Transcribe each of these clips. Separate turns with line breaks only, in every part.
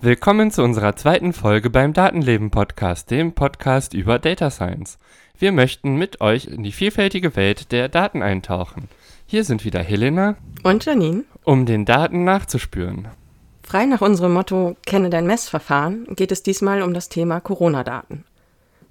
Willkommen zu unserer zweiten Folge beim Datenleben Podcast, dem Podcast über Data Science. Wir möchten mit euch in die vielfältige Welt der Daten eintauchen. Hier sind wieder Helena
und Janine,
um den Daten nachzuspüren.
Frei nach unserem Motto Kenne dein Messverfahren geht es diesmal um das Thema Corona-Daten.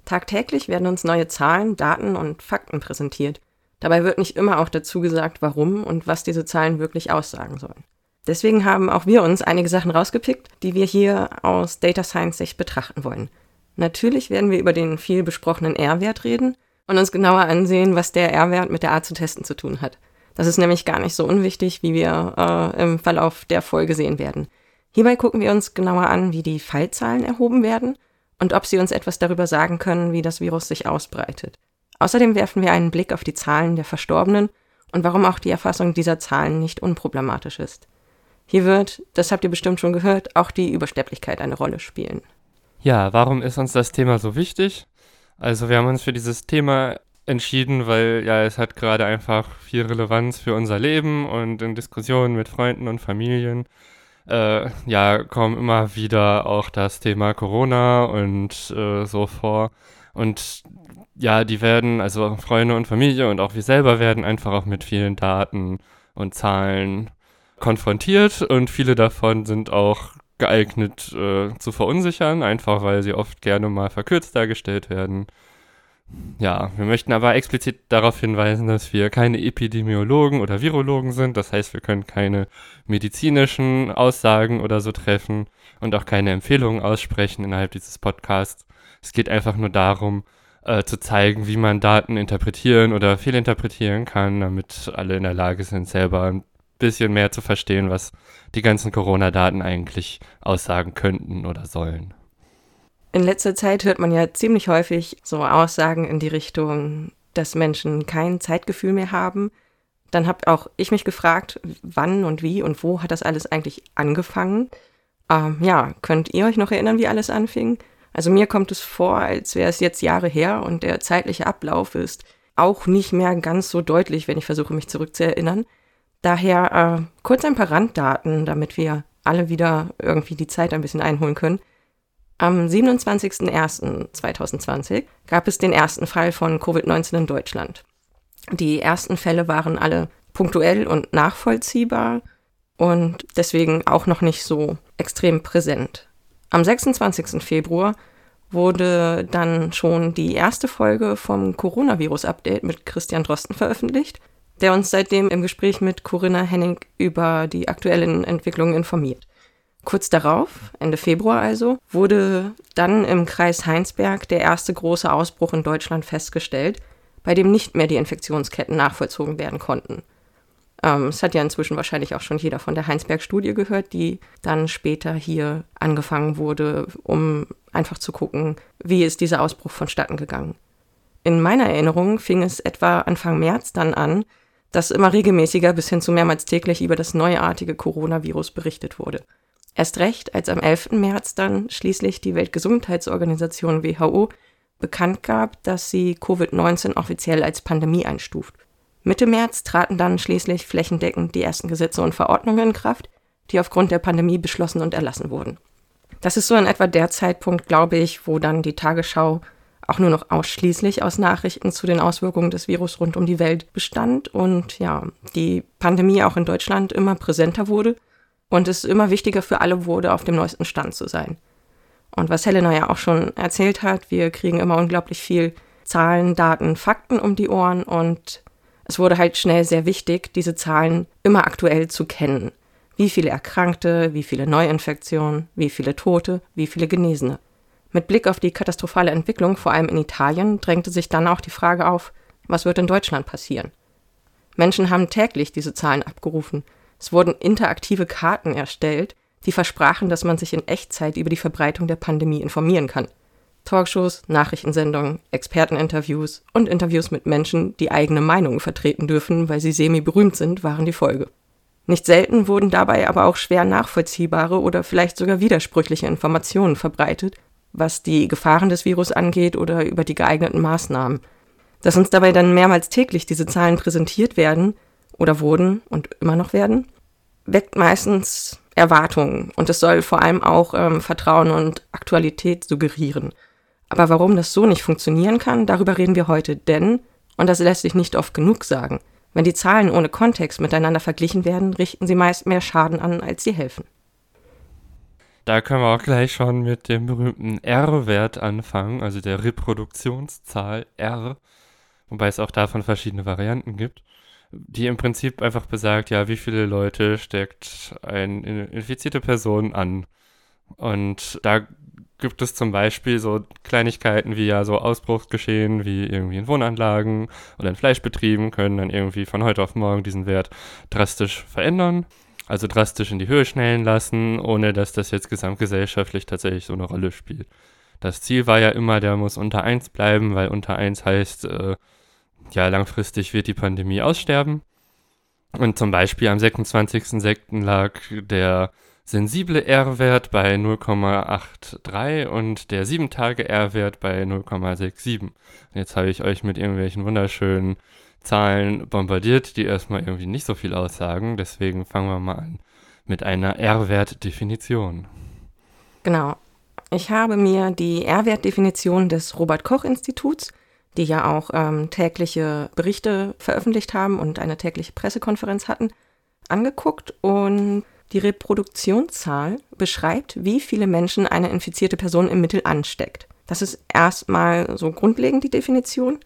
Tagtäglich werden uns neue Zahlen, Daten und Fakten präsentiert. Dabei wird nicht immer auch dazu gesagt, warum und was diese Zahlen wirklich aussagen sollen. Deswegen haben auch wir uns einige Sachen rausgepickt, die wir hier aus Data Science Sicht betrachten wollen. Natürlich werden wir über den viel besprochenen R-Wert reden und uns genauer ansehen, was der R-Wert mit der Art zu testen zu tun hat. Das ist nämlich gar nicht so unwichtig, wie wir äh, im Verlauf der Folge sehen werden. Hierbei gucken wir uns genauer an, wie die Fallzahlen erhoben werden und ob sie uns etwas darüber sagen können, wie das Virus sich ausbreitet. Außerdem werfen wir einen Blick auf die Zahlen der Verstorbenen und warum auch die Erfassung dieser Zahlen nicht unproblematisch ist. Hier wird, das habt ihr bestimmt schon gehört, auch die Übersterblichkeit eine Rolle spielen.
Ja, warum ist uns das Thema so wichtig? Also wir haben uns für dieses Thema entschieden, weil ja, es hat gerade einfach viel Relevanz für unser Leben und in Diskussionen mit Freunden und Familien. Äh, ja, kommen immer wieder auch das Thema Corona und äh, so vor. Und ja, die werden, also Freunde und Familie und auch wir selber werden einfach auch mit vielen Daten und Zahlen konfrontiert und viele davon sind auch geeignet äh, zu verunsichern, einfach weil sie oft gerne mal verkürzt dargestellt werden. Ja, wir möchten aber explizit darauf hinweisen, dass wir keine Epidemiologen oder Virologen sind. Das heißt, wir können keine medizinischen Aussagen oder so treffen und auch keine Empfehlungen aussprechen innerhalb dieses Podcasts. Es geht einfach nur darum, äh, zu zeigen, wie man Daten interpretieren oder fehlinterpretieren kann, damit alle in der Lage sind, selber ein bisschen mehr zu verstehen, was die ganzen Corona-Daten eigentlich aussagen könnten oder sollen.
In letzter Zeit hört man ja ziemlich häufig so Aussagen in die Richtung, dass Menschen kein Zeitgefühl mehr haben. Dann habe auch ich mich gefragt, wann und wie und wo hat das alles eigentlich angefangen? Ähm, ja, könnt ihr euch noch erinnern, wie alles anfing? Also mir kommt es vor, als wäre es jetzt Jahre her und der zeitliche Ablauf ist auch nicht mehr ganz so deutlich, wenn ich versuche, mich zurückzuerinnern. Daher äh, kurz ein paar Randdaten, damit wir alle wieder irgendwie die Zeit ein bisschen einholen können. Am 27.01.2020 gab es den ersten Fall von Covid-19 in Deutschland. Die ersten Fälle waren alle punktuell und nachvollziehbar und deswegen auch noch nicht so extrem präsent. Am 26. Februar wurde dann schon die erste Folge vom Coronavirus-Update mit Christian Drosten veröffentlicht der uns seitdem im Gespräch mit Corinna Henning über die aktuellen Entwicklungen informiert. Kurz darauf, Ende Februar also, wurde dann im Kreis Heinsberg der erste große Ausbruch in Deutschland festgestellt, bei dem nicht mehr die Infektionsketten nachvollzogen werden konnten. Ähm, es hat ja inzwischen wahrscheinlich auch schon jeder von der Heinsberg-Studie gehört, die dann später hier angefangen wurde, um einfach zu gucken, wie ist dieser Ausbruch vonstatten gegangen. In meiner Erinnerung fing es etwa Anfang März dann an, dass immer regelmäßiger bis hin zu mehrmals täglich über das neuartige Coronavirus berichtet wurde. Erst recht, als am 11. März dann schließlich die Weltgesundheitsorganisation WHO bekannt gab, dass sie Covid-19 offiziell als Pandemie einstuft. Mitte März traten dann schließlich flächendeckend die ersten Gesetze und Verordnungen in Kraft, die aufgrund der Pandemie beschlossen und erlassen wurden. Das ist so in etwa der Zeitpunkt, glaube ich, wo dann die Tagesschau auch nur noch ausschließlich aus Nachrichten zu den Auswirkungen des Virus rund um die Welt bestand und ja, die Pandemie auch in Deutschland immer präsenter wurde und es immer wichtiger für alle wurde, auf dem neuesten Stand zu sein. Und was Helena ja auch schon erzählt hat, wir kriegen immer unglaublich viel Zahlen, Daten, Fakten um die Ohren und es wurde halt schnell sehr wichtig, diese Zahlen immer aktuell zu kennen. Wie viele Erkrankte, wie viele Neuinfektionen, wie viele Tote, wie viele Genesene. Mit Blick auf die katastrophale Entwicklung, vor allem in Italien, drängte sich dann auch die Frage auf, was wird in Deutschland passieren? Menschen haben täglich diese Zahlen abgerufen. Es wurden interaktive Karten erstellt, die versprachen, dass man sich in Echtzeit über die Verbreitung der Pandemie informieren kann. Talkshows, Nachrichtensendungen, Experteninterviews und Interviews mit Menschen, die eigene Meinungen vertreten dürfen, weil sie semi-berühmt sind, waren die Folge. Nicht selten wurden dabei aber auch schwer nachvollziehbare oder vielleicht sogar widersprüchliche Informationen verbreitet, was die Gefahren des Virus angeht oder über die geeigneten Maßnahmen. Dass uns dabei dann mehrmals täglich diese Zahlen präsentiert werden oder wurden und immer noch werden, weckt meistens Erwartungen und es soll vor allem auch ähm, Vertrauen und Aktualität suggerieren. Aber warum das so nicht funktionieren kann, darüber reden wir heute, denn, und das lässt sich nicht oft genug sagen, wenn die Zahlen ohne Kontext miteinander verglichen werden, richten sie meist mehr Schaden an, als sie helfen.
Da können wir auch gleich schon mit dem berühmten R-Wert anfangen, also der Reproduktionszahl R, wobei es auch davon verschiedene Varianten gibt, die im Prinzip einfach besagt, ja, wie viele Leute steckt eine infizierte Person an. Und da gibt es zum Beispiel so Kleinigkeiten wie ja so Ausbruchsgeschehen wie irgendwie in Wohnanlagen oder in Fleischbetrieben können dann irgendwie von heute auf morgen diesen Wert drastisch verändern. Also drastisch in die Höhe schnellen lassen, ohne dass das jetzt gesamtgesellschaftlich tatsächlich so eine Rolle spielt. Das Ziel war ja immer, der muss unter 1 bleiben, weil unter 1 heißt, äh, ja, langfristig wird die Pandemie aussterben. Und zum Beispiel am 26.06. lag der sensible R-Wert bei 0,83 und der 7-Tage-R-Wert bei 0,67. Jetzt habe ich euch mit irgendwelchen wunderschönen Zahlen bombardiert, die erstmal irgendwie nicht so viel aussagen. Deswegen fangen wir mal an mit einer R-Wert-Definition.
Genau. Ich habe mir die R-Wert-Definition des Robert-Koch-Instituts, die ja auch ähm, tägliche Berichte veröffentlicht haben und eine tägliche Pressekonferenz hatten, angeguckt und die Reproduktionszahl beschreibt, wie viele Menschen eine infizierte Person im Mittel ansteckt. Das ist erstmal so grundlegend die Definition.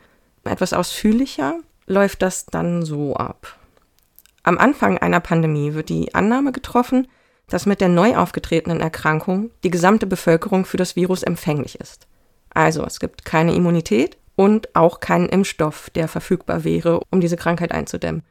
Etwas ausführlicher läuft das dann so ab. Am Anfang einer Pandemie wird die Annahme getroffen, dass mit der neu aufgetretenen Erkrankung die gesamte Bevölkerung für das Virus empfänglich ist. Also es gibt keine Immunität und auch keinen Impfstoff, der verfügbar wäre, um diese Krankheit einzudämmen.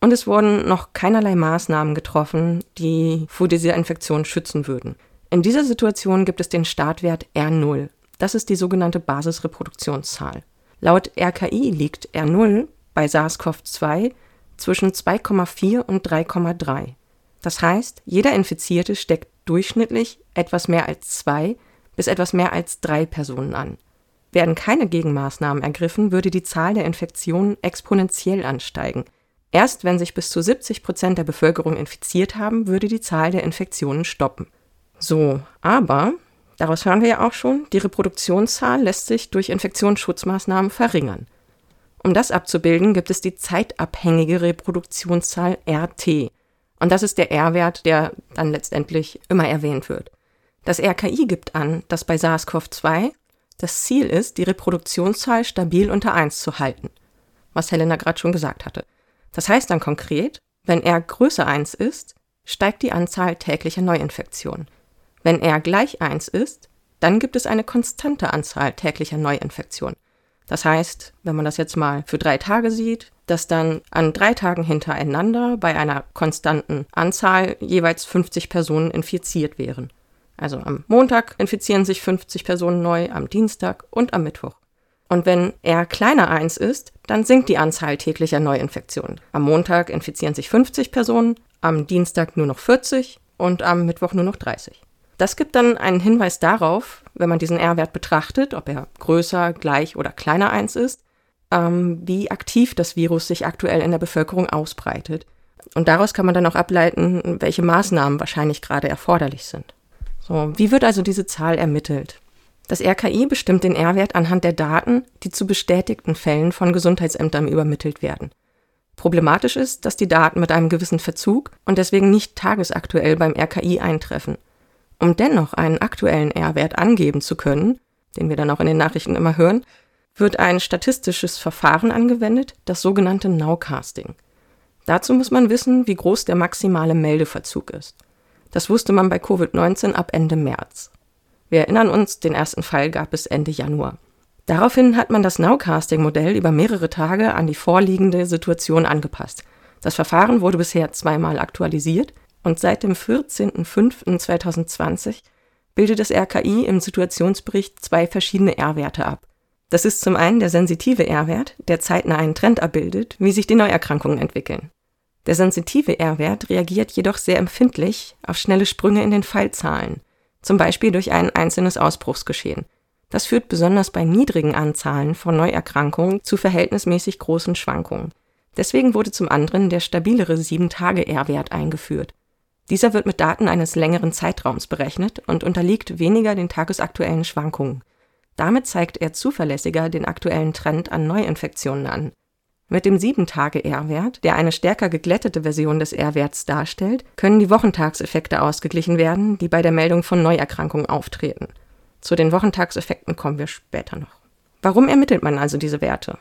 Und es wurden noch keinerlei Maßnahmen getroffen, die vor dieser Infektion schützen würden. In dieser Situation gibt es den Startwert R0. Das ist die sogenannte Basisreproduktionszahl. Laut RKI liegt R0 bei SARS-CoV-2 zwischen 2,4 und 3,3. Das heißt, jeder Infizierte steckt durchschnittlich etwas mehr als zwei bis etwas mehr als drei Personen an. Werden keine Gegenmaßnahmen ergriffen, würde die Zahl der Infektionen exponentiell ansteigen – Erst wenn sich bis zu 70 Prozent der Bevölkerung infiziert haben, würde die Zahl der Infektionen stoppen. So, aber, daraus hören wir ja auch schon, die Reproduktionszahl lässt sich durch Infektionsschutzmaßnahmen verringern. Um das abzubilden, gibt es die zeitabhängige Reproduktionszahl RT. Und das ist der R-Wert, der dann letztendlich immer erwähnt wird. Das RKI gibt an, dass bei SARS-CoV-2 das Ziel ist, die Reproduktionszahl stabil unter 1 zu halten. Was Helena gerade schon gesagt hatte. Das heißt dann konkret, wenn R größer 1 ist, steigt die Anzahl täglicher Neuinfektionen. Wenn R gleich 1 ist, dann gibt es eine konstante Anzahl täglicher Neuinfektionen. Das heißt, wenn man das jetzt mal für drei Tage sieht, dass dann an drei Tagen hintereinander bei einer konstanten Anzahl jeweils 50 Personen infiziert wären. Also am Montag infizieren sich 50 Personen neu, am Dienstag und am Mittwoch. Und wenn R kleiner 1 ist, dann sinkt die Anzahl täglicher Neuinfektionen. Am Montag infizieren sich 50 Personen, am Dienstag nur noch 40 und am Mittwoch nur noch 30. Das gibt dann einen Hinweis darauf, wenn man diesen R-Wert betrachtet, ob er größer, gleich oder kleiner 1 ist, ähm, wie aktiv das Virus sich aktuell in der Bevölkerung ausbreitet. Und daraus kann man dann auch ableiten, welche Maßnahmen wahrscheinlich gerade erforderlich sind. So, wie wird also diese Zahl ermittelt? Das RKI bestimmt den R-Wert anhand der Daten, die zu bestätigten Fällen von Gesundheitsämtern übermittelt werden. Problematisch ist, dass die Daten mit einem gewissen Verzug und deswegen nicht tagesaktuell beim RKI eintreffen. Um dennoch einen aktuellen R-Wert angeben zu können, den wir dann auch in den Nachrichten immer hören, wird ein statistisches Verfahren angewendet, das sogenannte Nowcasting. Dazu muss man wissen, wie groß der maximale Meldeverzug ist. Das wusste man bei Covid-19 ab Ende März. Wir erinnern uns, den ersten Fall gab es Ende Januar. Daraufhin hat man das Nowcasting-Modell über mehrere Tage an die vorliegende Situation angepasst. Das Verfahren wurde bisher zweimal aktualisiert und seit dem 14.05.2020 bildet das RKI im Situationsbericht zwei verschiedene R-Werte ab. Das ist zum einen der sensitive R-Wert, der zeitnah einen Trend abbildet, wie sich die Neuerkrankungen entwickeln. Der sensitive R-Wert reagiert jedoch sehr empfindlich auf schnelle Sprünge in den Fallzahlen, zum Beispiel durch ein einzelnes Ausbruchsgeschehen. Das führt besonders bei niedrigen Anzahlen von Neuerkrankungen zu verhältnismäßig großen Schwankungen. Deswegen wurde zum anderen der stabilere 7-Tage-R-Wert eingeführt. Dieser wird mit Daten eines längeren Zeitraums berechnet und unterliegt weniger den tagesaktuellen Schwankungen. Damit zeigt er zuverlässiger den aktuellen Trend an Neuinfektionen an. Mit dem 7-Tage-R-Wert, der eine stärker geglättete Version des R-Werts darstellt, können die Wochentagseffekte ausgeglichen werden, die bei der Meldung von Neuerkrankungen auftreten. Zu den Wochentagseffekten kommen wir später noch. Warum ermittelt man also diese Werte?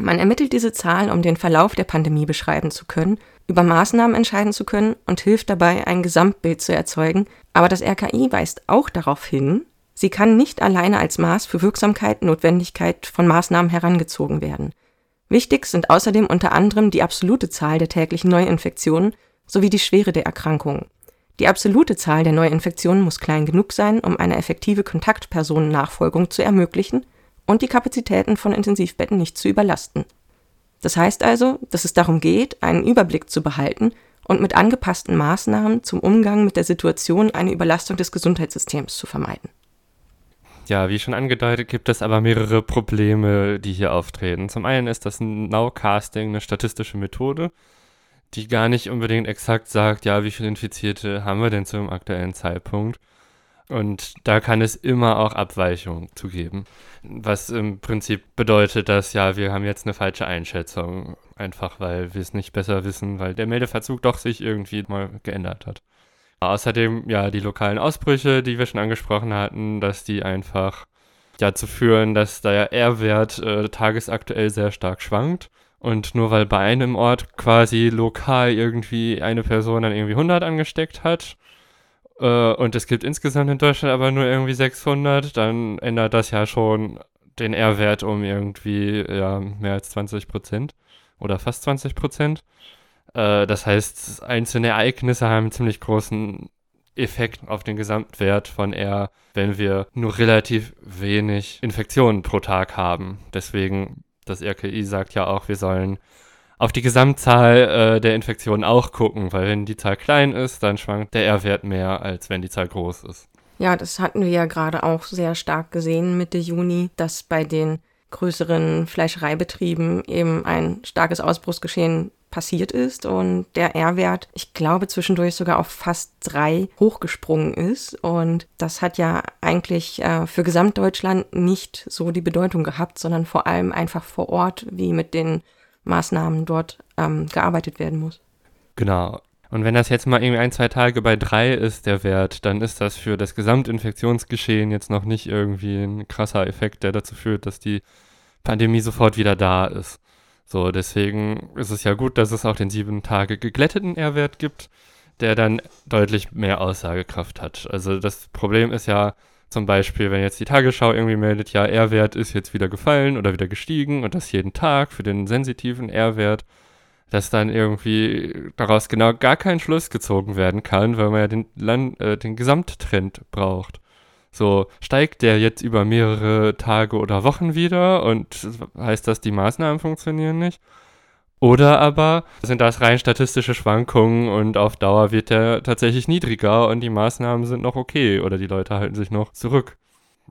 Man ermittelt diese Zahlen, um den Verlauf der Pandemie beschreiben zu können, über Maßnahmen entscheiden zu können und hilft dabei, ein Gesamtbild zu erzeugen. Aber das RKI weist auch darauf hin, sie kann nicht alleine als Maß für Wirksamkeit, Notwendigkeit von Maßnahmen herangezogen werden. Wichtig sind außerdem unter anderem die absolute Zahl der täglichen Neuinfektionen sowie die Schwere der Erkrankungen. Die absolute Zahl der Neuinfektionen muss klein genug sein, um eine effektive Kontaktpersonennachfolgung zu ermöglichen und die Kapazitäten von Intensivbetten nicht zu überlasten. Das heißt also, dass es darum geht, einen Überblick zu behalten und mit angepassten Maßnahmen zum Umgang mit der Situation eine Überlastung des Gesundheitssystems zu vermeiden.
Ja, wie schon angedeutet, gibt es aber mehrere Probleme, die hier auftreten. Zum einen ist das Nowcasting eine statistische Methode, die gar nicht unbedingt exakt sagt, ja, wie viele Infizierte haben wir denn zum aktuellen Zeitpunkt. Und da kann es immer auch Abweichungen zu geben. Was im Prinzip bedeutet, dass ja, wir haben jetzt eine falsche Einschätzung. Einfach weil wir es nicht besser wissen, weil der Meldeverzug doch sich irgendwie mal geändert hat. Außerdem, ja, die lokalen Ausbrüche, die wir schon angesprochen hatten, dass die einfach dazu führen, dass der R-Wert äh, tagesaktuell sehr stark schwankt. Und nur weil bei einem Ort quasi lokal irgendwie eine Person dann irgendwie 100 angesteckt hat äh, und es gibt insgesamt in Deutschland aber nur irgendwie 600, dann ändert das ja schon den R-Wert um irgendwie ja, mehr als 20 Prozent oder fast 20 Prozent. Äh, das heißt, einzelne Ereignisse haben einen ziemlich großen Effekt auf den Gesamtwert von R, wenn wir nur relativ wenig Infektionen pro Tag haben. Deswegen, das RKI sagt ja auch, wir sollen auf die Gesamtzahl äh, der Infektionen auch gucken, weil wenn die Zahl klein ist, dann schwankt der R-Wert mehr, als wenn die Zahl groß ist.
Ja, das hatten wir ja gerade auch sehr stark gesehen Mitte Juni, dass bei den größeren Fleischereibetrieben eben ein starkes Ausbruchsgeschehen passiert ist und der R-Wert, ich glaube, zwischendurch sogar auf fast drei hochgesprungen ist. Und das hat ja eigentlich äh, für Gesamtdeutschland nicht so die Bedeutung gehabt, sondern vor allem einfach vor Ort, wie mit den Maßnahmen dort ähm, gearbeitet werden muss.
Genau. Und wenn das jetzt mal irgendwie ein, zwei Tage bei drei ist, der Wert, dann ist das für das Gesamtinfektionsgeschehen jetzt noch nicht irgendwie ein krasser Effekt, der dazu führt, dass die Pandemie sofort wieder da ist. So, deswegen ist es ja gut, dass es auch den sieben Tage geglätteten R-Wert gibt, der dann deutlich mehr Aussagekraft hat. Also das Problem ist ja zum Beispiel, wenn jetzt die Tagesschau irgendwie meldet, ja, R-Wert ist jetzt wieder gefallen oder wieder gestiegen und das jeden Tag für den sensitiven R-Wert, dass dann irgendwie daraus genau gar kein Schluss gezogen werden kann, weil man ja den, Land, äh, den Gesamttrend braucht. So, steigt der jetzt über mehrere Tage oder Wochen wieder und heißt das, die Maßnahmen funktionieren nicht? Oder aber sind das rein statistische Schwankungen und auf Dauer wird der tatsächlich niedriger und die Maßnahmen sind noch okay oder die Leute halten sich noch zurück.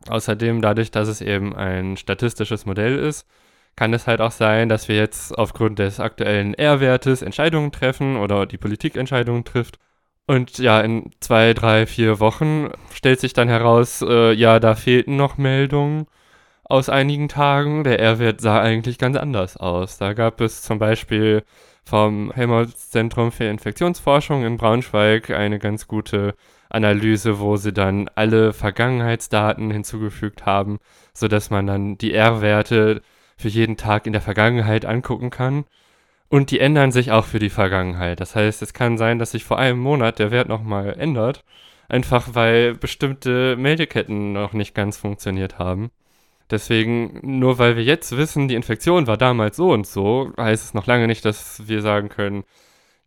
Außerdem, dadurch, dass es eben ein statistisches Modell ist, kann es halt auch sein, dass wir jetzt aufgrund des aktuellen R-Wertes Entscheidungen treffen oder die Politik Entscheidungen trifft und ja, in zwei, drei, vier Wochen stellt sich dann heraus, äh, ja, da fehlten noch Meldungen aus einigen Tagen. Der R-Wert sah eigentlich ganz anders aus. Da gab es zum Beispiel vom Helmholtz-Zentrum für Infektionsforschung in Braunschweig eine ganz gute Analyse, wo sie dann alle Vergangenheitsdaten hinzugefügt haben, sodass man dann die R-Werte für jeden Tag in der Vergangenheit angucken kann. Und die ändern sich auch für die Vergangenheit. Das heißt, es kann sein, dass sich vor einem Monat der Wert nochmal ändert, einfach weil bestimmte Meldeketten noch nicht ganz funktioniert haben. Deswegen, nur weil wir jetzt wissen, die Infektion war damals so und so, heißt es noch lange nicht, dass wir sagen können,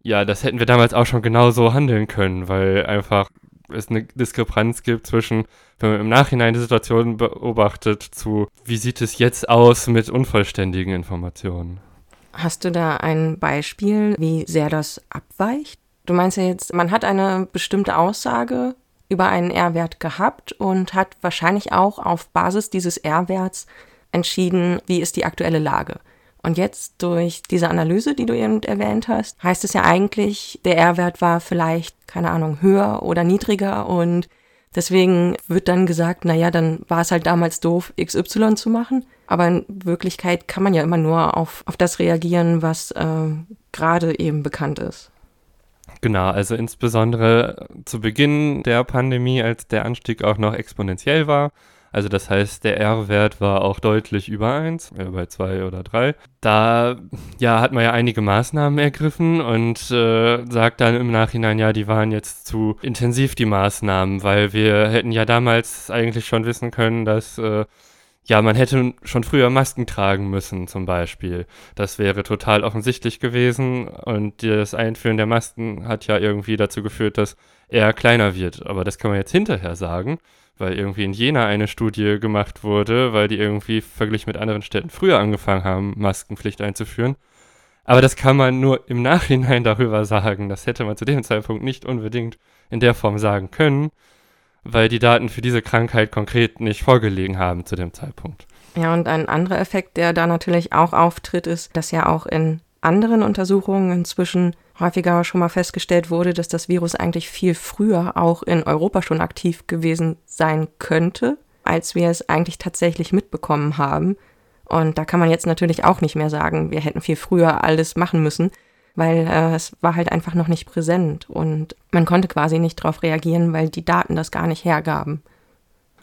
ja, das hätten wir damals auch schon genauso handeln können, weil einfach es eine Diskrepanz gibt zwischen, wenn man im Nachhinein die Situation beobachtet, zu, wie sieht es jetzt aus mit unvollständigen Informationen.
Hast du da ein Beispiel, wie sehr das abweicht? Du meinst ja jetzt, man hat eine bestimmte Aussage über einen R-Wert gehabt und hat wahrscheinlich auch auf Basis dieses R-Werts entschieden, wie ist die aktuelle Lage. Und jetzt durch diese Analyse, die du eben erwähnt hast, heißt es ja eigentlich, der R-Wert war vielleicht, keine Ahnung, höher oder niedriger und deswegen wird dann gesagt, naja, dann war es halt damals doof, XY zu machen. Aber in Wirklichkeit kann man ja immer nur auf, auf das reagieren, was äh, gerade eben bekannt ist.
Genau, also insbesondere zu Beginn der Pandemie, als der Anstieg auch noch exponentiell war, also das heißt, der R-Wert war auch deutlich über 1, äh, bei 2 oder 3. Da ja, hat man ja einige Maßnahmen ergriffen und äh, sagt dann im Nachhinein, ja, die waren jetzt zu intensiv, die Maßnahmen, weil wir hätten ja damals eigentlich schon wissen können, dass äh, ja, man hätte schon früher Masken tragen müssen, zum Beispiel. Das wäre total offensichtlich gewesen. Und das Einführen der Masken hat ja irgendwie dazu geführt, dass er kleiner wird. Aber das kann man jetzt hinterher sagen weil irgendwie in Jena eine Studie gemacht wurde, weil die irgendwie verglichen mit anderen Städten früher angefangen haben, Maskenpflicht einzuführen. Aber das kann man nur im Nachhinein darüber sagen. Das hätte man zu dem Zeitpunkt nicht unbedingt in der Form sagen können, weil die Daten für diese Krankheit konkret nicht vorgelegen haben zu dem Zeitpunkt.
Ja, und ein anderer Effekt, der da natürlich auch auftritt, ist, dass ja auch in anderen Untersuchungen inzwischen häufiger schon mal festgestellt wurde, dass das Virus eigentlich viel früher auch in Europa schon aktiv gewesen sein könnte, als wir es eigentlich tatsächlich mitbekommen haben. Und da kann man jetzt natürlich auch nicht mehr sagen, wir hätten viel früher alles machen müssen, weil äh, es war halt einfach noch nicht präsent und man konnte quasi nicht darauf reagieren, weil die Daten das gar nicht hergaben.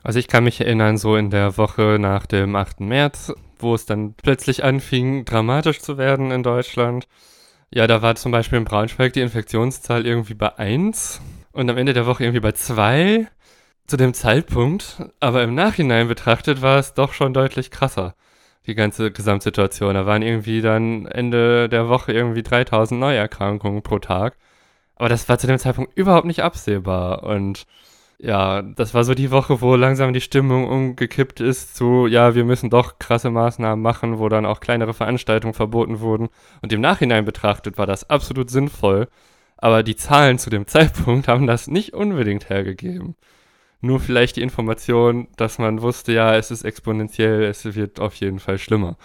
Also ich kann mich erinnern, so in der Woche nach dem 8. März, wo es dann plötzlich anfing, dramatisch zu werden in Deutschland. Ja, da war zum Beispiel in Braunschweig die Infektionszahl irgendwie bei 1 und am Ende der Woche irgendwie bei 2 zu dem Zeitpunkt. Aber im Nachhinein betrachtet war es doch schon deutlich krasser, die ganze Gesamtsituation. Da waren irgendwie dann Ende der Woche irgendwie 3000 Neuerkrankungen pro Tag. Aber das war zu dem Zeitpunkt überhaupt nicht absehbar und ja, das war so die Woche, wo langsam die Stimmung umgekippt ist zu, ja, wir müssen doch krasse Maßnahmen machen, wo dann auch kleinere Veranstaltungen verboten wurden. Und im Nachhinein betrachtet war das absolut sinnvoll. Aber die Zahlen zu dem Zeitpunkt haben das nicht unbedingt hergegeben. Nur vielleicht die Information, dass man wusste, ja, es ist exponentiell, es wird auf jeden Fall schlimmer.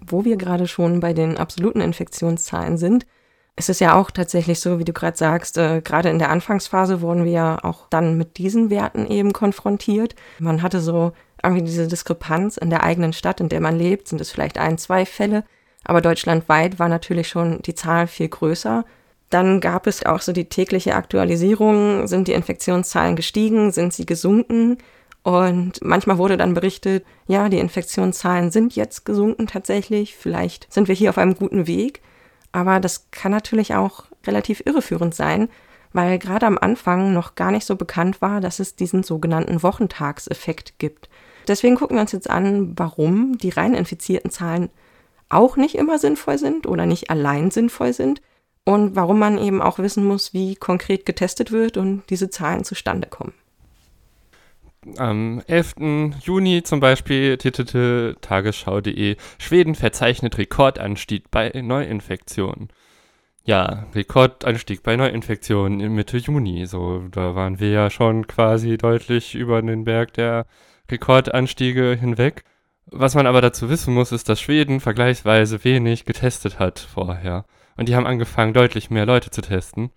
Wo wir gerade schon bei den absoluten Infektionszahlen sind, es ist ja auch tatsächlich so, wie du gerade sagst, äh, gerade in der Anfangsphase wurden wir ja auch dann mit diesen Werten eben konfrontiert. Man hatte so irgendwie diese Diskrepanz in der eigenen Stadt, in der man lebt, sind es vielleicht ein, zwei Fälle, aber deutschlandweit war natürlich schon die Zahl viel größer. Dann gab es auch so die tägliche Aktualisierung, sind die Infektionszahlen gestiegen, sind sie gesunken? Und manchmal wurde dann berichtet, ja, die Infektionszahlen sind jetzt gesunken tatsächlich, vielleicht sind wir hier auf einem guten Weg. Aber das kann natürlich auch relativ irreführend sein, weil gerade am Anfang noch gar nicht so bekannt war, dass es diesen sogenannten Wochentagseffekt gibt. Deswegen gucken wir uns jetzt an, warum die rein infizierten Zahlen auch nicht immer sinnvoll sind oder nicht allein sinnvoll sind und warum man eben auch wissen muss, wie konkret getestet wird und diese Zahlen zustande kommen.
Am 11. Juni zum Beispiel titelte tagesschau.de, Schweden verzeichnet Rekordanstieg bei Neuinfektionen. Ja, Rekordanstieg bei Neuinfektionen Mitte Juni. So, da waren wir ja schon quasi deutlich über den Berg der Rekordanstiege hinweg. Was man aber dazu wissen muss, ist, dass Schweden vergleichsweise wenig getestet hat vorher. Und die haben angefangen, deutlich mehr Leute zu testen.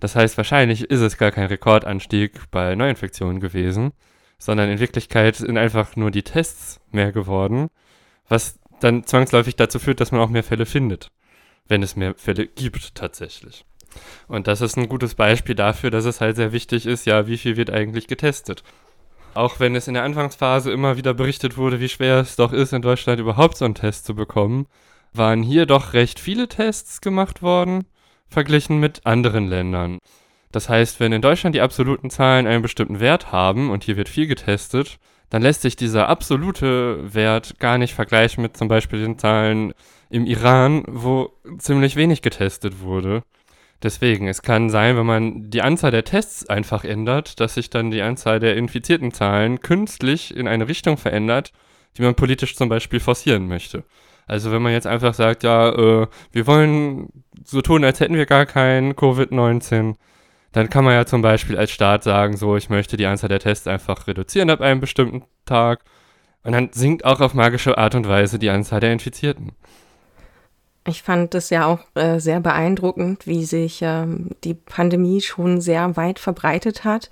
Das heißt, wahrscheinlich ist es gar kein Rekordanstieg bei Neuinfektionen gewesen, sondern in Wirklichkeit sind einfach nur die Tests mehr geworden, was dann zwangsläufig dazu führt, dass man auch mehr Fälle findet, wenn es mehr Fälle gibt tatsächlich. Und das ist ein gutes Beispiel dafür, dass es halt sehr wichtig ist, ja, wie viel wird eigentlich getestet. Auch wenn es in der Anfangsphase immer wieder berichtet wurde, wie schwer es doch ist, in Deutschland überhaupt so einen Test zu bekommen, waren hier doch recht viele Tests gemacht worden, verglichen mit anderen Ländern. Das heißt, wenn in Deutschland die absoluten Zahlen einen bestimmten Wert haben und hier wird viel getestet, dann lässt sich dieser absolute Wert gar nicht vergleichen mit zum Beispiel den Zahlen im Iran, wo ziemlich wenig getestet wurde. Deswegen, es kann sein, wenn man die Anzahl der Tests einfach ändert, dass sich dann die Anzahl der infizierten Zahlen künstlich in eine Richtung verändert, die man politisch zum Beispiel forcieren möchte. Also wenn man jetzt einfach sagt, ja, äh, wir wollen so tun, als hätten wir gar kein Covid-19, dann kann man ja zum Beispiel als Staat sagen, so, ich möchte die Anzahl der Tests einfach reduzieren ab einem bestimmten Tag. Und dann sinkt auch auf magische Art und Weise die Anzahl der Infizierten.
Ich fand es ja auch äh, sehr beeindruckend, wie sich ähm, die Pandemie schon sehr weit verbreitet hat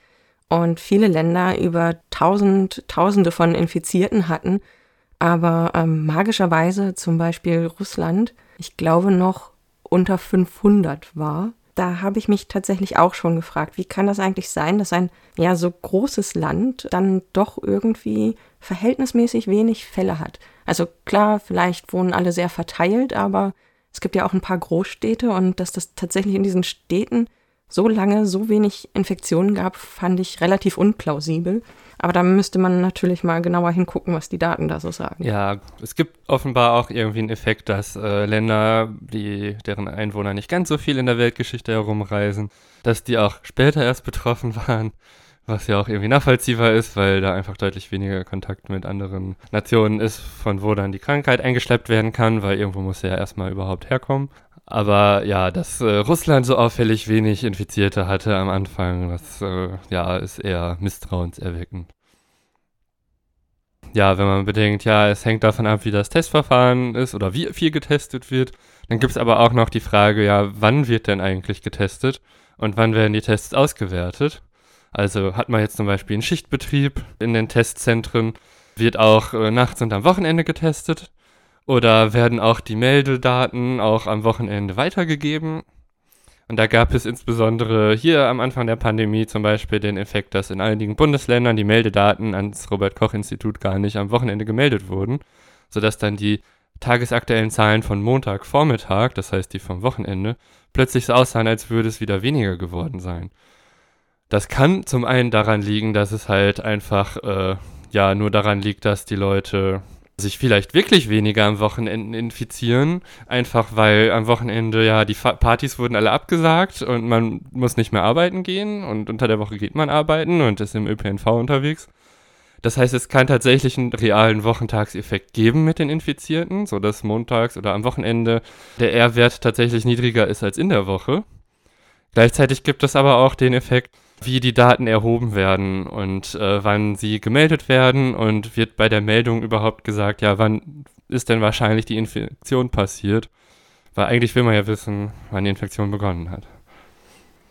und viele Länder über tausend, Tausende von Infizierten hatten. Aber ähm, magischerweise zum Beispiel Russland, ich glaube noch unter 500 war. Da habe ich mich tatsächlich auch schon gefragt, wie kann das eigentlich sein, dass ein ja so großes Land dann doch irgendwie verhältnismäßig wenig Fälle hat. Also klar, vielleicht wohnen alle sehr verteilt, aber es gibt ja auch ein paar Großstädte und dass das tatsächlich in diesen Städten so lange so wenig Infektionen gab, fand ich relativ unplausibel. Aber da müsste man natürlich mal genauer hingucken, was die Daten da so sagen.
Ja, es gibt offenbar auch irgendwie einen Effekt, dass äh, Länder, die, deren Einwohner nicht ganz so viel in der Weltgeschichte herumreisen, dass die auch später erst betroffen waren. Was ja auch irgendwie nachvollziehbar ist, weil da einfach deutlich weniger Kontakt mit anderen Nationen ist, von wo dann die Krankheit eingeschleppt werden kann, weil irgendwo muss sie ja erstmal überhaupt herkommen. Aber ja, dass äh, Russland so auffällig wenig Infizierte hatte am Anfang, das äh, ja, ist eher misstrauenserweckend. Ja, wenn man bedenkt, ja, es hängt davon ab, wie das Testverfahren ist oder wie viel getestet wird. Dann gibt es aber auch noch die Frage, ja, wann wird denn eigentlich getestet und wann werden die Tests ausgewertet? Also hat man jetzt zum Beispiel einen Schichtbetrieb in den Testzentren, wird auch äh, nachts und am Wochenende getestet oder werden auch die Meldedaten auch am Wochenende weitergegeben? Und da gab es insbesondere hier am Anfang der Pandemie zum Beispiel den Effekt, dass in einigen Bundesländern die Meldedaten ans Robert-Koch-Institut gar nicht am Wochenende gemeldet wurden, sodass dann die tagesaktuellen Zahlen von Montagvormittag, das heißt die vom Wochenende, plötzlich so aussahen, als würde es wieder weniger geworden sein. Das kann zum einen daran liegen, dass es halt einfach äh, ja nur daran liegt, dass die Leute sich vielleicht wirklich weniger am Wochenende infizieren, einfach weil am Wochenende ja die Partys wurden alle abgesagt und man muss nicht mehr arbeiten gehen und unter der Woche geht man arbeiten und ist im ÖPNV unterwegs. Das heißt, es kann tatsächlich einen realen Wochentagseffekt geben mit den Infizierten, sodass montags oder am Wochenende der R-Wert tatsächlich niedriger ist als in der Woche. Gleichzeitig gibt es aber auch den Effekt, wie die Daten erhoben werden und äh, wann sie gemeldet werden und wird bei der Meldung überhaupt gesagt, ja, wann ist denn wahrscheinlich die Infektion passiert? Weil eigentlich will man ja wissen, wann die Infektion begonnen hat.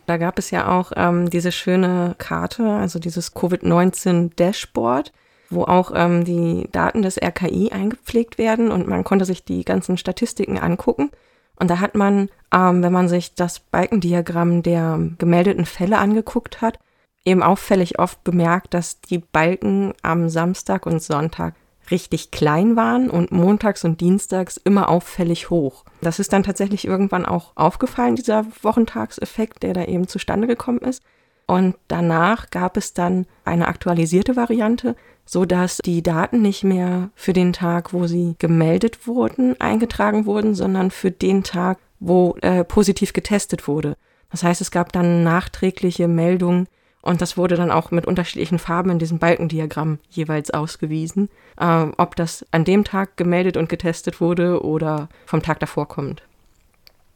Da gab es ja auch ähm, diese schöne Karte, also dieses Covid-19-Dashboard, wo auch ähm, die Daten des RKI eingepflegt werden und man konnte sich die ganzen Statistiken angucken. Und da hat man, ähm, wenn man sich das Balkendiagramm der gemeldeten Fälle angeguckt hat, eben auffällig oft bemerkt, dass die Balken am Samstag und Sonntag richtig klein waren und montags und dienstags immer auffällig hoch. Das ist dann tatsächlich irgendwann auch aufgefallen, dieser Wochentagseffekt, der da eben zustande gekommen ist. Und danach gab es dann eine aktualisierte Variante, so dass die Daten nicht mehr für den Tag, wo sie gemeldet wurden, eingetragen wurden, sondern für den Tag, wo äh, positiv getestet wurde. Das heißt, es gab dann nachträgliche Meldungen und das wurde dann auch mit unterschiedlichen Farben in diesem Balkendiagramm jeweils ausgewiesen, äh, ob das an dem Tag gemeldet und getestet wurde oder vom Tag davor kommt.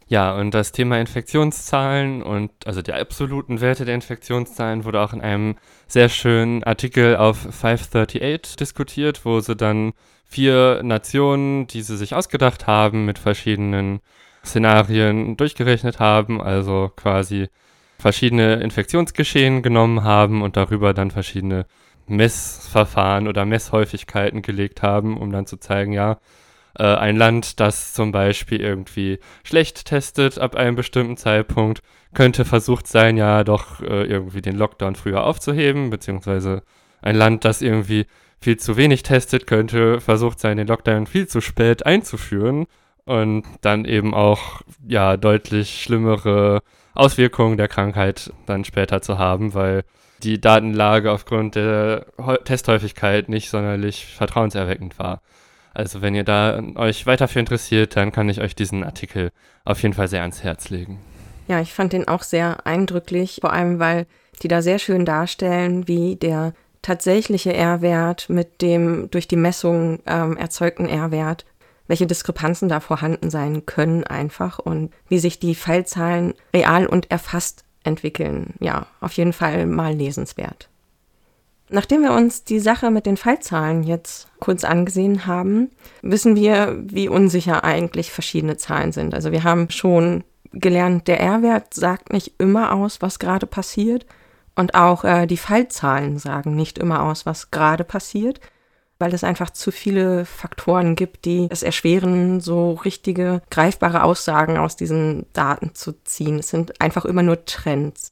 Ja, und das Thema Infektionszahlen und also die absoluten Werte der Infektionszahlen wurde auch in einem sehr schönen Artikel auf 538 diskutiert, wo sie dann vier Nationen, die sie sich ausgedacht haben, mit verschiedenen Szenarien durchgerechnet haben, also quasi verschiedene Infektionsgeschehen genommen haben und darüber dann verschiedene Messverfahren oder Messhäufigkeiten gelegt haben, um dann zu zeigen, ja, äh, ein Land, das zum Beispiel irgendwie schlecht testet ab einem bestimmten Zeitpunkt, könnte versucht sein, ja doch äh, irgendwie den Lockdown früher aufzuheben, beziehungsweise ein Land, das irgendwie viel zu wenig testet, könnte versucht sein, den Lockdown viel zu spät einzuführen und dann eben auch ja deutlich schlimmere Auswirkungen der Krankheit dann später zu haben, weil die Datenlage aufgrund der Testhäufigkeit nicht sonderlich vertrauenserweckend war. Also wenn ihr da euch weiter für interessiert, dann kann ich euch diesen Artikel auf jeden Fall sehr ans Herz legen.
Ja, ich fand den auch sehr eindrücklich, vor allem weil die da sehr schön darstellen, wie der tatsächliche R-Wert mit dem durch die Messung ähm, erzeugten R-Wert welche Diskrepanzen da vorhanden sein können einfach und wie sich die Fallzahlen real und erfasst entwickeln. Ja, auf jeden Fall mal lesenswert. Nachdem wir uns die Sache mit den Fallzahlen jetzt kurz angesehen haben, wissen wir, wie unsicher eigentlich verschiedene Zahlen sind. Also wir haben schon gelernt, der R-Wert sagt nicht immer aus, was gerade passiert. Und auch äh, die Fallzahlen sagen nicht immer aus, was gerade passiert weil es einfach zu viele Faktoren gibt, die es erschweren, so richtige, greifbare Aussagen aus diesen Daten zu ziehen. Es sind einfach immer nur Trends.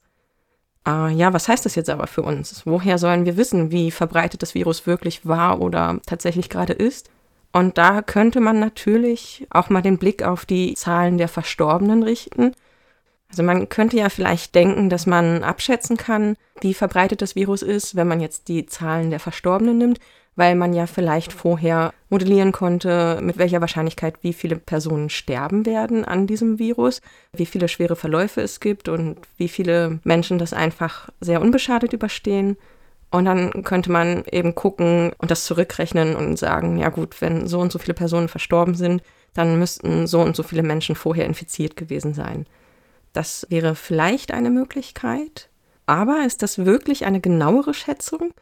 Äh, ja, was heißt das jetzt aber für uns? Woher sollen wir wissen, wie verbreitet das Virus wirklich war oder tatsächlich gerade ist? Und da könnte man natürlich auch mal den Blick auf die Zahlen der Verstorbenen richten. Also man könnte ja vielleicht denken, dass man abschätzen kann, wie verbreitet das Virus ist, wenn man jetzt die Zahlen der Verstorbenen nimmt weil man ja vielleicht vorher modellieren konnte, mit welcher Wahrscheinlichkeit wie viele Personen sterben werden an diesem Virus, wie viele schwere Verläufe es gibt und wie viele Menschen das einfach sehr unbeschadet überstehen. Und dann könnte man eben gucken und das zurückrechnen und sagen, ja gut, wenn so und so viele Personen verstorben sind, dann müssten so und so viele Menschen vorher infiziert gewesen sein. Das wäre vielleicht eine Möglichkeit. Aber ist das wirklich eine genauere Schätzung?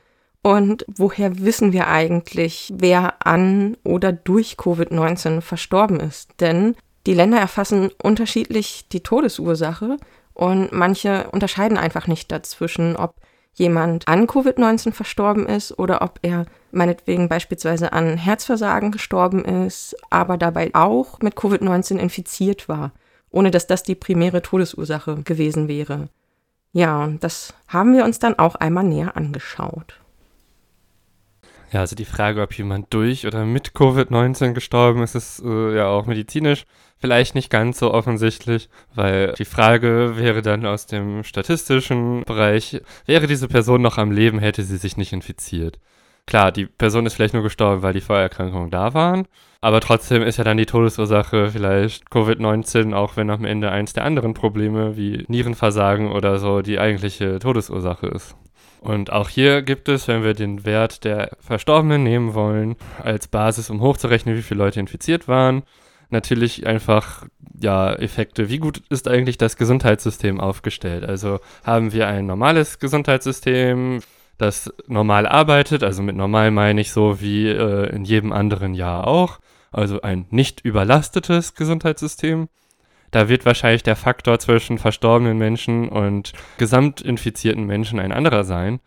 Und woher wissen wir eigentlich, wer an oder durch Covid-19 verstorben ist? Denn die Länder erfassen unterschiedlich die Todesursache und manche unterscheiden einfach nicht dazwischen, ob jemand an Covid-19 verstorben ist oder ob er meinetwegen beispielsweise an Herzversagen gestorben ist, aber dabei auch mit Covid-19 infiziert war, ohne dass das die primäre Todesursache gewesen wäre. Ja, und das haben wir uns dann auch einmal näher angeschaut.
Ja, also die Frage, ob jemand durch oder mit Covid-19 gestorben ist, ist äh, ja auch medizinisch vielleicht nicht ganz so offensichtlich, weil die Frage wäre dann aus dem statistischen Bereich, wäre diese Person noch am Leben, hätte sie sich nicht infiziert. Klar, die Person ist vielleicht nur gestorben, weil die Vorerkrankungen da waren, aber trotzdem ist ja dann die Todesursache vielleicht Covid-19, auch wenn am Ende eins der anderen Probleme wie Nierenversagen oder so die eigentliche Todesursache ist. Und auch hier gibt es, wenn wir den Wert der Verstorbenen nehmen wollen, als Basis, um hochzurechnen, wie viele Leute infiziert waren, natürlich einfach ja Effekte. Wie gut ist eigentlich das Gesundheitssystem aufgestellt? Also haben wir ein normales Gesundheitssystem, das normal arbeitet, also mit normal meine ich so wie äh, in jedem anderen Jahr auch, also ein nicht überlastetes Gesundheitssystem da wird wahrscheinlich der Faktor zwischen verstorbenen Menschen und gesamtinfizierten Menschen ein anderer sein,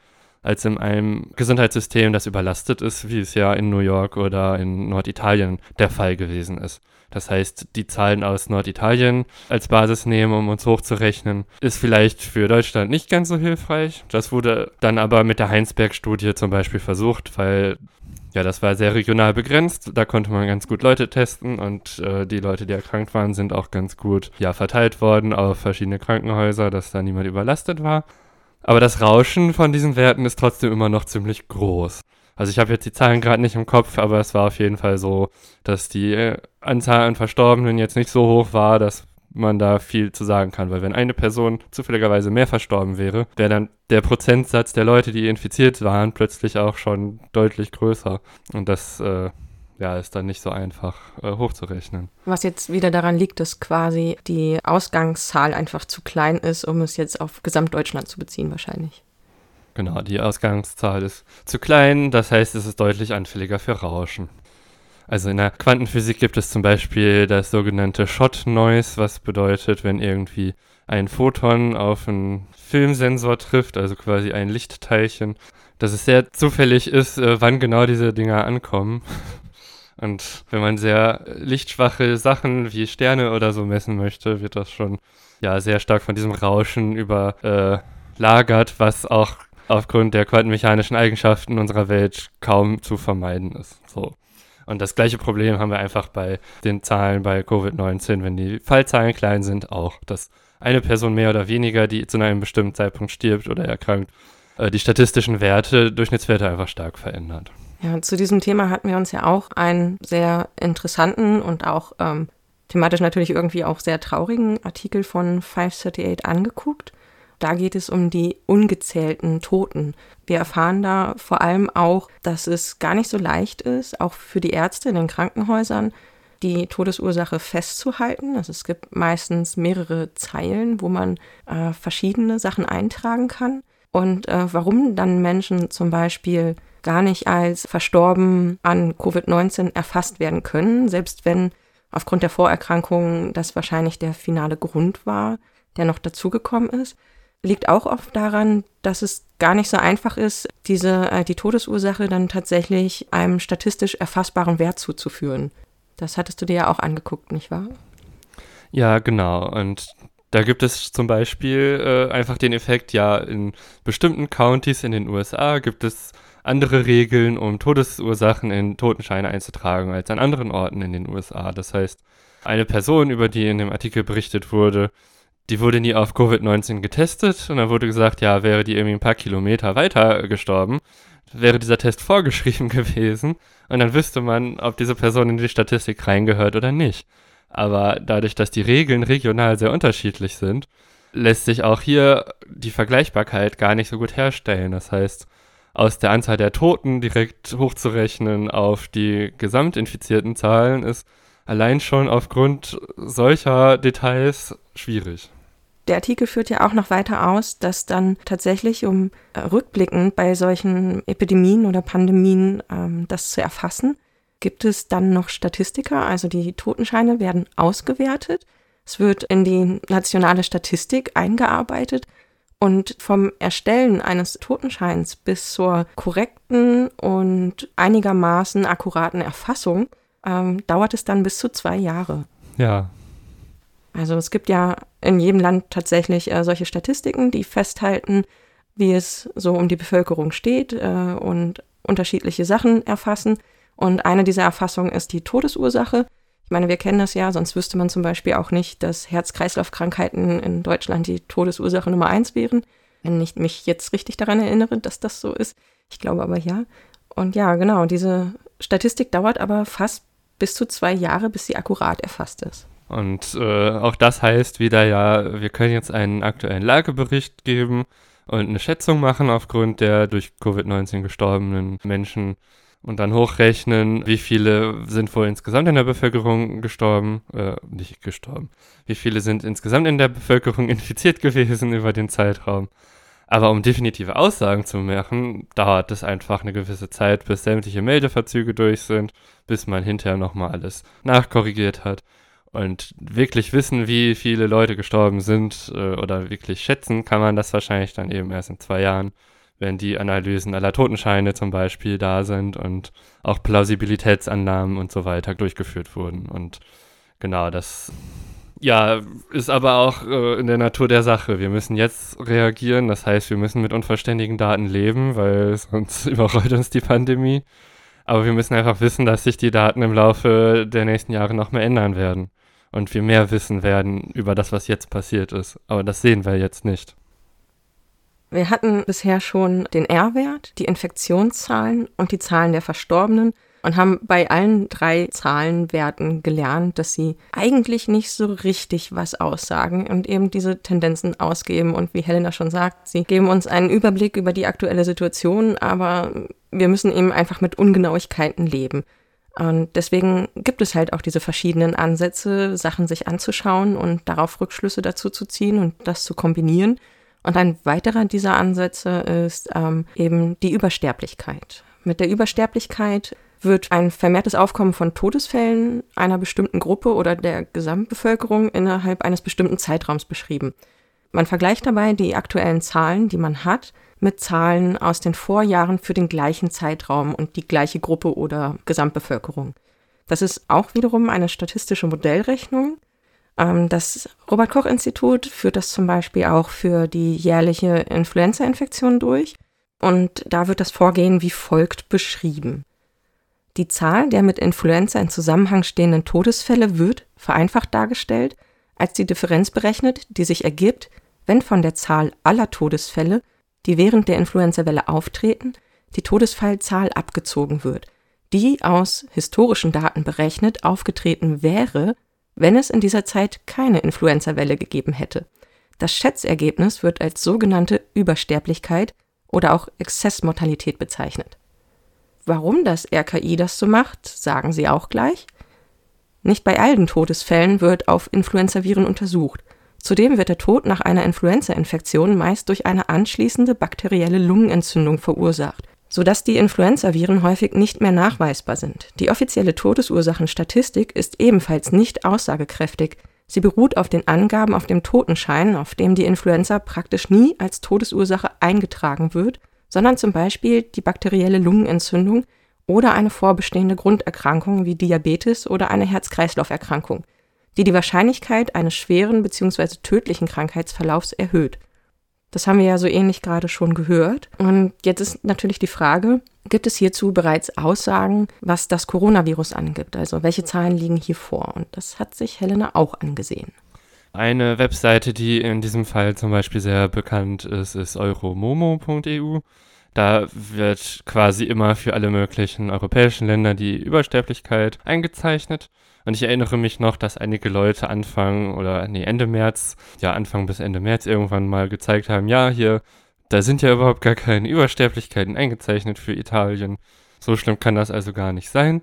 als in einem Gesundheitssystem, das überlastet ist, wie es ja in New York oder in Norditalien der Fall gewesen ist. Das heißt, die Zahlen aus Norditalien als Basis nehmen, um uns hochzurechnen, ist vielleicht für Deutschland nicht ganz so hilfreich. Das wurde dann aber mit der Heinsberg-Studie zum Beispiel versucht, weil ja, das war sehr regional begrenzt. Da konnte man ganz gut Leute testen und äh, die Leute, die erkrankt waren, sind auch ganz gut ja, verteilt worden auf verschiedene Krankenhäuser, dass da niemand überlastet war. Aber das Rauschen von diesen Werten ist trotzdem immer noch ziemlich groß. Also ich habe jetzt die Zahlen gerade nicht im Kopf, aber es war auf jeden Fall so, dass die äh, Anzahl an Verstorbenen jetzt nicht so hoch war, dass man da viel zu sagen kann, weil wenn eine Person zufälligerweise mehr verstorben wäre, wäre dann der Prozentsatz der Leute, die infiziert waren, plötzlich auch schon deutlich größer. Und das äh, ja, ist dann nicht so einfach äh, hochzurechnen.
Was jetzt wieder daran liegt, dass quasi die Ausgangszahl einfach zu klein ist, um es jetzt auf Gesamtdeutschland zu beziehen, wahrscheinlich.
Genau, die Ausgangszahl ist zu klein, das heißt, es ist deutlich anfälliger für Rauschen. Also in der Quantenphysik gibt es zum Beispiel das sogenannte Shot Noise, was bedeutet, wenn irgendwie ein Photon auf einen Filmsensor trifft, also quasi ein Lichtteilchen, dass es sehr zufällig ist, äh, wann genau diese Dinger ankommen. Und wenn man sehr lichtschwache Sachen wie Sterne oder so messen möchte, wird das schon ja sehr stark von diesem Rauschen überlagert, was auch aufgrund der quantenmechanischen Eigenschaften unserer Welt kaum zu vermeiden ist. So. Und das gleiche Problem haben wir einfach bei den Zahlen bei Covid-19, wenn die Fallzahlen klein sind, auch, dass eine Person mehr oder weniger, die zu einem bestimmten Zeitpunkt stirbt oder erkrankt, äh, die statistischen Werte, Durchschnittswerte einfach stark verändert.
Ja, zu diesem Thema hatten wir uns ja auch einen sehr interessanten und auch ähm, thematisch natürlich irgendwie auch sehr traurigen Artikel von 538 angeguckt. Da geht es um die ungezählten Toten. Wir erfahren da vor allem auch, dass es gar nicht so leicht ist, auch für die Ärzte in den Krankenhäusern, die Todesursache festzuhalten. Also es gibt meistens mehrere Zeilen, wo man äh, verschiedene Sachen eintragen kann. Und äh, warum dann Menschen zum Beispiel gar nicht als verstorben an Covid-19 erfasst werden können, selbst wenn aufgrund der Vorerkrankungen das wahrscheinlich der finale Grund war, der noch dazugekommen ist, liegt auch oft daran, dass es gar nicht so einfach ist, diese, äh, die Todesursache dann tatsächlich einem statistisch erfassbaren Wert zuzuführen. Das hattest du dir ja auch angeguckt, nicht wahr?
Ja, genau. Und da gibt es zum Beispiel äh, einfach den Effekt, ja, in bestimmten Countys in den USA gibt es andere Regeln, um Todesursachen in Totenscheine einzutragen, als an anderen Orten in den USA. Das heißt, eine Person, über die in dem Artikel berichtet wurde, die wurde nie auf Covid-19 getestet und dann wurde gesagt, ja, wäre die irgendwie ein paar Kilometer weiter gestorben, wäre dieser Test vorgeschrieben gewesen und dann wüsste man, ob diese Person in die Statistik reingehört oder nicht. Aber dadurch, dass die Regeln regional sehr unterschiedlich sind, lässt sich auch hier die Vergleichbarkeit gar nicht so gut herstellen. Das heißt, aus der Anzahl der Toten direkt hochzurechnen auf die gesamtinfizierten Zahlen ist allein schon aufgrund solcher Details schwierig.
Der Artikel führt ja auch noch weiter aus, dass dann tatsächlich, um äh, rückblickend bei solchen Epidemien oder Pandemien ähm, das zu erfassen, gibt es dann noch Statistiker, also die Totenscheine werden ausgewertet. Es wird in die nationale Statistik eingearbeitet und vom Erstellen eines Totenscheins bis zur korrekten und einigermaßen akkuraten Erfassung ähm, dauert es dann bis zu zwei Jahre.
Ja,
also es gibt ja in jedem Land tatsächlich äh, solche Statistiken, die festhalten, wie es so um die Bevölkerung steht äh, und unterschiedliche Sachen erfassen. Und eine dieser Erfassungen ist die Todesursache. Ich meine, wir kennen das ja, sonst wüsste man zum Beispiel auch nicht, dass Herz-Kreislauf-Krankheiten in Deutschland die Todesursache Nummer eins wären. Wenn ich mich jetzt richtig daran erinnere, dass das so ist. Ich glaube aber ja. Und ja, genau, diese Statistik dauert aber fast bis zu zwei Jahre, bis sie akkurat erfasst ist.
Und äh, auch das heißt wieder, ja, wir können jetzt einen aktuellen Lagebericht geben und eine Schätzung machen aufgrund der durch Covid-19 gestorbenen Menschen und dann hochrechnen, wie viele sind wohl insgesamt in der Bevölkerung gestorben, äh, nicht gestorben, wie viele sind insgesamt in der Bevölkerung infiziert gewesen über den Zeitraum. Aber um definitive Aussagen zu machen, dauert es einfach eine gewisse Zeit, bis sämtliche Meldeverzüge durch sind, bis man hinterher nochmal alles nachkorrigiert hat. Und wirklich wissen, wie viele Leute gestorben sind äh, oder wirklich schätzen, kann man das wahrscheinlich dann eben erst in zwei Jahren, wenn die Analysen aller Totenscheine zum Beispiel da sind und auch Plausibilitätsannahmen und so weiter durchgeführt wurden. Und genau, das ja, ist aber auch äh, in der Natur der Sache. Wir müssen jetzt reagieren, das heißt, wir müssen mit unvollständigen Daten leben, weil sonst überrollt uns die Pandemie. Aber wir müssen einfach wissen, dass sich die Daten im Laufe der nächsten Jahre noch mehr ändern werden und wir mehr wissen werden über das, was jetzt passiert ist. Aber das sehen wir jetzt nicht.
Wir hatten bisher schon den R-Wert, die Infektionszahlen und die Zahlen der Verstorbenen und haben bei allen drei Zahlenwerten gelernt, dass sie eigentlich nicht so richtig was aussagen und eben diese Tendenzen ausgeben. Und wie Helena schon sagt, sie geben uns einen Überblick über die aktuelle Situation, aber wir müssen eben einfach mit Ungenauigkeiten leben. Und deswegen gibt es halt auch diese verschiedenen Ansätze, Sachen sich anzuschauen und darauf Rückschlüsse dazu zu ziehen und das zu kombinieren. Und ein weiterer dieser Ansätze ist ähm, eben die Übersterblichkeit. Mit der Übersterblichkeit wird ein vermehrtes Aufkommen von Todesfällen einer bestimmten Gruppe oder der Gesamtbevölkerung innerhalb eines bestimmten Zeitraums beschrieben. Man vergleicht dabei die aktuellen Zahlen, die man hat, mit Zahlen aus den Vorjahren für den gleichen Zeitraum und die gleiche Gruppe oder Gesamtbevölkerung. Das ist auch wiederum eine statistische Modellrechnung. Ähm, das Robert Koch Institut führt das zum Beispiel auch für die jährliche Influenza-Infektion durch. Und da wird das Vorgehen wie folgt beschrieben. Die Zahl der mit Influenza in Zusammenhang stehenden Todesfälle wird, vereinfacht dargestellt, als die Differenz berechnet, die sich ergibt, wenn von der Zahl aller Todesfälle die während der Influenza-Welle auftreten, die Todesfallzahl abgezogen wird, die aus historischen Daten berechnet aufgetreten wäre, wenn es in dieser Zeit keine Influenza-Welle gegeben hätte. Das Schätzergebnis wird als sogenannte Übersterblichkeit oder auch Exzessmortalität bezeichnet. Warum das RKI das so macht, sagen sie auch gleich. Nicht bei allen Todesfällen wird auf Influenzaviren untersucht. Zudem wird der Tod nach einer Influenzainfektion meist durch eine anschließende bakterielle Lungenentzündung verursacht, sodass die Influenzaviren häufig nicht mehr nachweisbar sind. Die offizielle Todesursachenstatistik ist ebenfalls nicht aussagekräftig. Sie beruht auf den Angaben auf dem Totenschein, auf dem die Influenza praktisch nie als Todesursache eingetragen wird, sondern zum Beispiel die bakterielle Lungenentzündung oder eine vorbestehende Grunderkrankung wie Diabetes oder eine Herz-Kreislauf-Erkrankung die die Wahrscheinlichkeit eines schweren bzw. tödlichen Krankheitsverlaufs erhöht. Das haben wir ja so ähnlich gerade schon gehört. Und jetzt ist natürlich die Frage, gibt es hierzu bereits Aussagen, was das Coronavirus angibt? Also welche Zahlen liegen hier vor? Und das hat sich Helena auch angesehen.
Eine Webseite, die in diesem Fall zum Beispiel sehr bekannt ist, ist euromomo.eu. Da wird quasi immer für alle möglichen europäischen Länder die Übersterblichkeit eingezeichnet. Und ich erinnere mich noch, dass einige Leute Anfang oder nee, Ende März, ja Anfang bis Ende März irgendwann mal gezeigt haben, ja, hier, da sind ja überhaupt gar keine Übersterblichkeiten eingezeichnet für Italien. So schlimm kann das also gar nicht sein.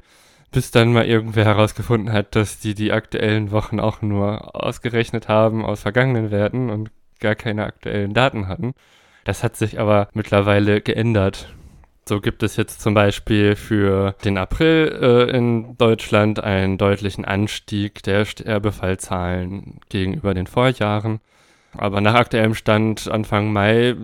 Bis dann mal irgendwer herausgefunden hat, dass die die aktuellen Wochen auch nur ausgerechnet haben aus vergangenen Werten und gar keine aktuellen Daten hatten. Das hat sich aber mittlerweile geändert. So gibt es jetzt zum Beispiel für den April äh, in Deutschland einen deutlichen Anstieg der Sterbefallzahlen gegenüber den Vorjahren. Aber nach aktuellem Stand Anfang Mai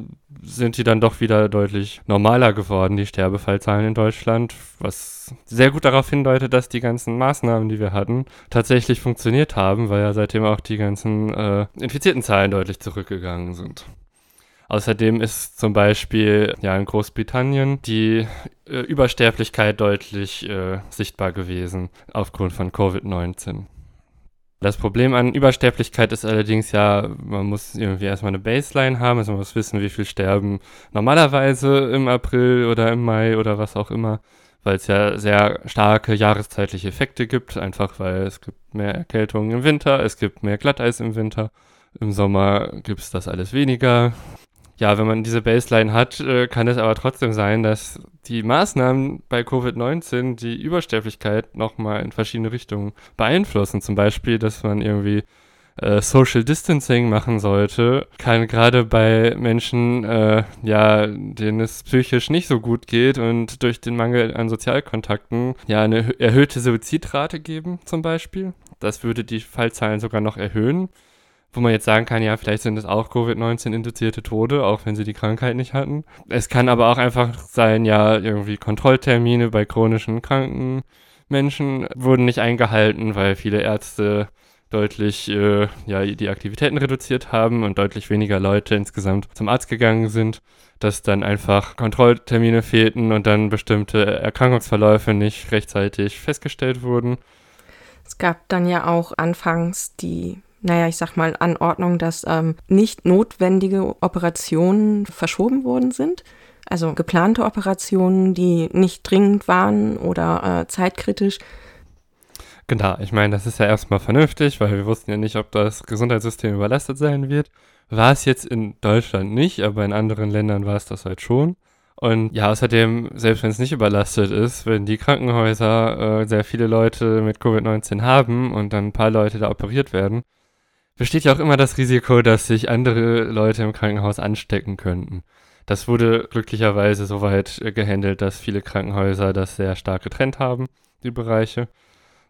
sind die dann doch wieder deutlich normaler geworden, die Sterbefallzahlen in Deutschland, was sehr gut darauf hindeutet, dass die ganzen Maßnahmen, die wir hatten, tatsächlich funktioniert haben, weil ja seitdem auch die ganzen äh, infizierten Zahlen deutlich zurückgegangen sind. Außerdem ist zum Beispiel ja in Großbritannien die äh, Übersterblichkeit deutlich äh, sichtbar gewesen aufgrund von Covid-19. Das Problem an Übersterblichkeit ist allerdings ja, man muss irgendwie erstmal eine Baseline haben, also man muss wissen, wie viel sterben normalerweise im April oder im Mai oder was auch immer, weil es ja sehr starke jahreszeitliche Effekte gibt, einfach weil es gibt mehr Erkältungen im Winter, es gibt mehr Glatteis im Winter. Im Sommer gibt es das alles weniger ja, wenn man diese Baseline hat, äh, kann es aber trotzdem sein, dass die Maßnahmen bei Covid-19 die Übersterblichkeit nochmal in verschiedene Richtungen beeinflussen. Zum Beispiel, dass man irgendwie äh, Social Distancing machen sollte, kann gerade bei Menschen, äh, ja, denen es psychisch nicht so gut geht und durch den Mangel an Sozialkontakten ja eine erhöhte Suizidrate geben, zum Beispiel. Das würde die Fallzahlen sogar noch erhöhen wo man jetzt sagen kann, ja, vielleicht sind es auch Covid-19-induzierte Tode, auch wenn sie die Krankheit nicht hatten. Es kann aber auch einfach sein, ja, irgendwie Kontrolltermine bei chronischen kranken Menschen wurden nicht eingehalten, weil viele Ärzte deutlich äh, ja, die Aktivitäten reduziert haben und deutlich weniger Leute insgesamt zum Arzt gegangen sind, dass dann einfach Kontrolltermine fehlten und dann bestimmte Erkrankungsverläufe nicht rechtzeitig festgestellt wurden.
Es gab dann ja auch anfangs die naja, ich sag mal, Anordnung, dass ähm, nicht notwendige Operationen verschoben worden sind. Also geplante Operationen, die nicht dringend waren oder äh, zeitkritisch.
Genau, ich meine, das ist ja erstmal vernünftig, weil wir wussten ja nicht, ob das Gesundheitssystem überlastet sein wird. War es jetzt in Deutschland nicht, aber in anderen Ländern war es das halt schon. Und ja, außerdem, selbst wenn es nicht überlastet ist, wenn die Krankenhäuser äh, sehr viele Leute mit Covid-19 haben und dann ein paar Leute da operiert werden, besteht ja auch immer das Risiko, dass sich andere Leute im Krankenhaus anstecken könnten. Das wurde glücklicherweise so weit äh, gehandelt, dass viele Krankenhäuser das sehr stark getrennt haben, die Bereiche,